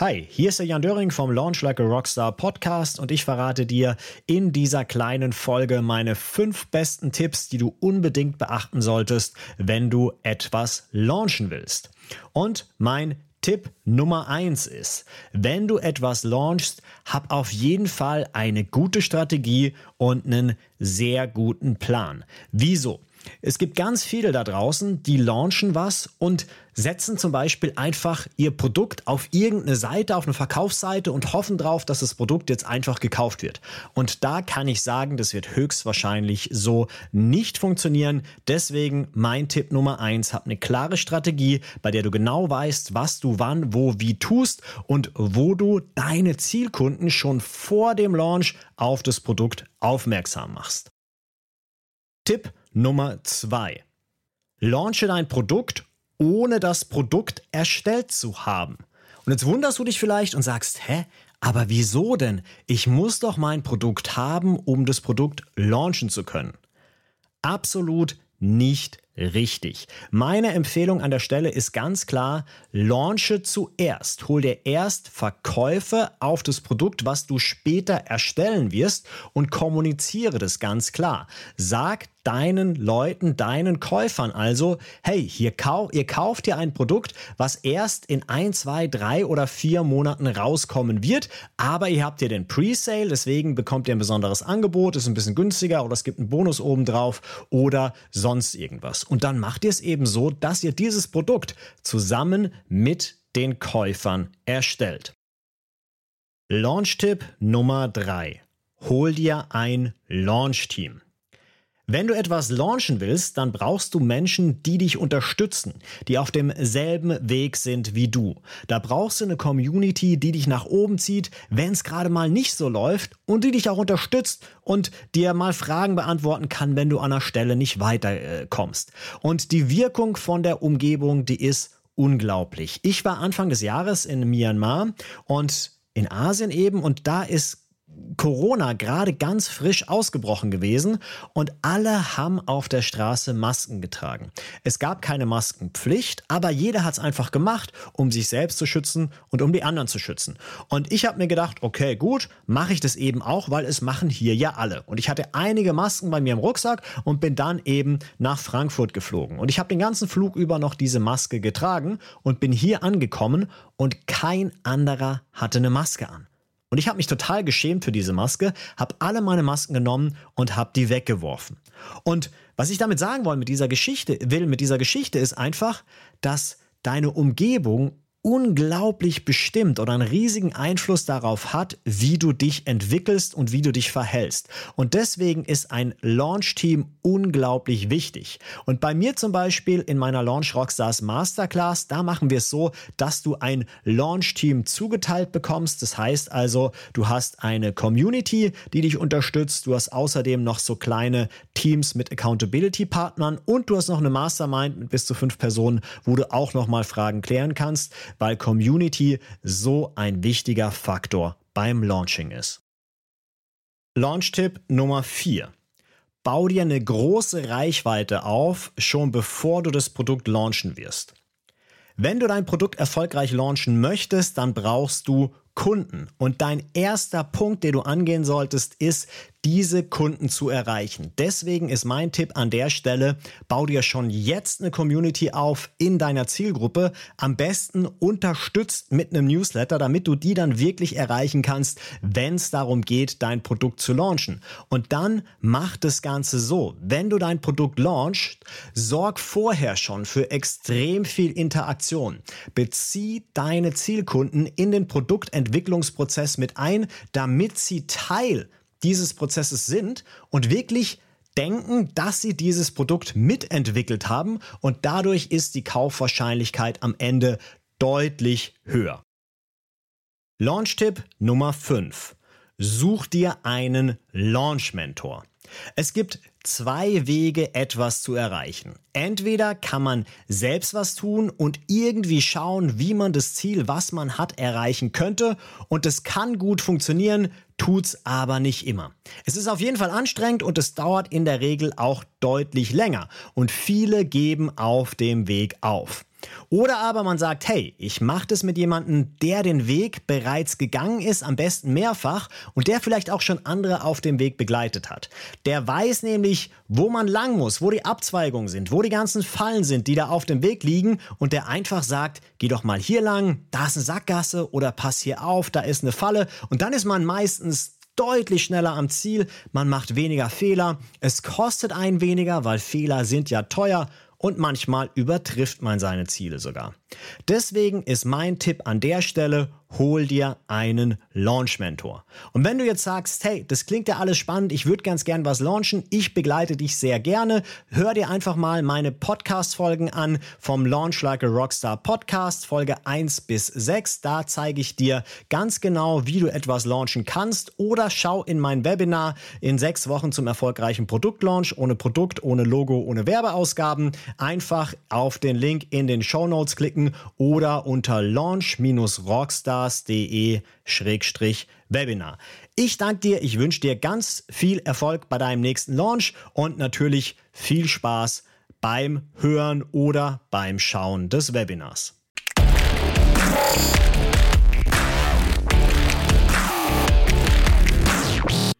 Hi, hier ist der Jan Döring vom Launch Like a Rockstar Podcast und ich verrate dir in dieser kleinen Folge meine fünf besten Tipps, die du unbedingt beachten solltest, wenn du etwas launchen willst. Und mein Tipp Nummer eins ist, wenn du etwas launchst, hab auf jeden Fall eine gute Strategie und einen sehr guten Plan. Wieso? Es gibt ganz viele da draußen, die launchen was und setzen zum Beispiel einfach ihr Produkt auf irgendeine Seite, auf eine Verkaufsseite und hoffen drauf, dass das Produkt jetzt einfach gekauft wird. Und da kann ich sagen, das wird höchstwahrscheinlich so nicht funktionieren. Deswegen mein Tipp Nummer eins: hab eine klare Strategie, bei der du genau weißt, was du wann, wo, wie tust und wo du deine Zielkunden schon vor dem Launch auf das Produkt aufmerksam machst. Tipp Nummer zwei: Launche dein Produkt, ohne das Produkt erstellt zu haben. Und jetzt wunderst du dich vielleicht und sagst, hä? Aber wieso denn? Ich muss doch mein Produkt haben, um das Produkt launchen zu können. Absolut nicht richtig. Meine Empfehlung an der Stelle ist ganz klar, launche zuerst. Hol dir erst Verkäufe auf das Produkt, was du später erstellen wirst und kommuniziere das ganz klar. Sag deinen Leuten, deinen Käufern also, hey, hier kau ihr kauft hier ein Produkt, was erst in ein, zwei, drei oder vier Monaten rauskommen wird, aber ihr habt hier den Presale, deswegen bekommt ihr ein besonderes Angebot, ist ein bisschen günstiger oder es gibt einen Bonus obendrauf oder sonst irgendwas. Und dann macht ihr es eben so, dass ihr dieses Produkt zusammen mit den Käufern erstellt. Launch-Tipp Nummer drei: Hol dir ein Launch-Team. Wenn du etwas launchen willst, dann brauchst du Menschen, die dich unterstützen, die auf demselben Weg sind wie du. Da brauchst du eine Community, die dich nach oben zieht, wenn es gerade mal nicht so läuft und die dich auch unterstützt und dir mal Fragen beantworten kann, wenn du an der Stelle nicht weiterkommst. Äh, und die Wirkung von der Umgebung, die ist unglaublich. Ich war Anfang des Jahres in Myanmar und in Asien eben und da ist Corona gerade ganz frisch ausgebrochen gewesen und alle haben auf der Straße Masken getragen. Es gab keine Maskenpflicht, aber jeder hat es einfach gemacht, um sich selbst zu schützen und um die anderen zu schützen. Und ich habe mir gedacht, okay, gut, mache ich das eben auch, weil es machen hier ja alle. Und ich hatte einige Masken bei mir im Rucksack und bin dann eben nach Frankfurt geflogen. Und ich habe den ganzen Flug über noch diese Maske getragen und bin hier angekommen und kein anderer hatte eine Maske an. Und ich habe mich total geschämt für diese Maske, habe alle meine Masken genommen und habe die weggeworfen. Und was ich damit sagen wollen mit dieser Geschichte, will mit dieser Geschichte ist einfach, dass deine Umgebung unglaublich bestimmt oder einen riesigen Einfluss darauf hat, wie du dich entwickelst und wie du dich verhältst. Und deswegen ist ein Launch-Team unglaublich wichtig. Und bei mir zum Beispiel in meiner Launch Rockstars Masterclass, da machen wir es so, dass du ein Launch-Team zugeteilt bekommst. Das heißt also, du hast eine Community, die dich unterstützt. Du hast außerdem noch so kleine Teams mit Accountability-Partnern und du hast noch eine Mastermind mit bis zu fünf Personen, wo du auch noch mal Fragen klären kannst weil Community so ein wichtiger Faktor beim Launching ist. Launch-Tipp Nummer 4. Bau dir eine große Reichweite auf, schon bevor du das Produkt launchen wirst. Wenn du dein Produkt erfolgreich launchen möchtest, dann brauchst du Kunden. Und dein erster Punkt, den du angehen solltest, ist, diese Kunden zu erreichen. Deswegen ist mein Tipp an der Stelle, bau dir schon jetzt eine Community auf in deiner Zielgruppe, am besten unterstützt mit einem Newsletter, damit du die dann wirklich erreichen kannst, wenn es darum geht, dein Produkt zu launchen. Und dann mach das Ganze so, wenn du dein Produkt launchst, sorg vorher schon für extrem viel Interaktion. Bezieh deine Zielkunden in den Produktentwicklungsprozess mit ein, damit sie Teil dieses Prozesses sind und wirklich denken, dass sie dieses Produkt mitentwickelt haben und dadurch ist die Kaufwahrscheinlichkeit am Ende deutlich höher. Launch-Tipp Nummer 5. Such dir einen Launch-Mentor. Es gibt zwei Wege, etwas zu erreichen. Entweder kann man selbst was tun und irgendwie schauen, wie man das Ziel, was man hat, erreichen könnte. Und es kann gut funktionieren, tut's aber nicht immer. Es ist auf jeden Fall anstrengend und es dauert in der Regel auch deutlich länger. Und viele geben auf dem Weg auf. Oder aber man sagt, hey, ich mache das mit jemandem, der den Weg bereits gegangen ist, am besten mehrfach und der vielleicht auch schon andere auf dem Weg begleitet hat. Der weiß nämlich, wo man lang muss, wo die Abzweigungen sind, wo die ganzen Fallen sind, die da auf dem Weg liegen und der einfach sagt, geh doch mal hier lang, da ist eine Sackgasse oder pass hier auf, da ist eine Falle. Und dann ist man meistens deutlich schneller am Ziel, man macht weniger Fehler, es kostet einen weniger, weil Fehler sind ja teuer und manchmal übertrifft man seine Ziele sogar. Deswegen ist mein Tipp an der Stelle, hol dir einen Launch-Mentor. Und wenn du jetzt sagst, hey, das klingt ja alles spannend, ich würde ganz gern was launchen, ich begleite dich sehr gerne, hör dir einfach mal meine Podcast-Folgen an vom Launch Like a Rockstar Podcast, Folge 1 bis 6. Da zeige ich dir ganz genau, wie du etwas launchen kannst oder schau in mein Webinar in sechs Wochen zum erfolgreichen Produktlaunch, ohne Produkt, ohne Logo, ohne Werbeausgaben. Einfach auf den Link in den Show Notes klicken oder unter launch-rockstar podcast.de-webinar. Ich danke dir, ich wünsche dir ganz viel Erfolg bei deinem nächsten Launch und natürlich viel Spaß beim Hören oder beim Schauen des Webinars.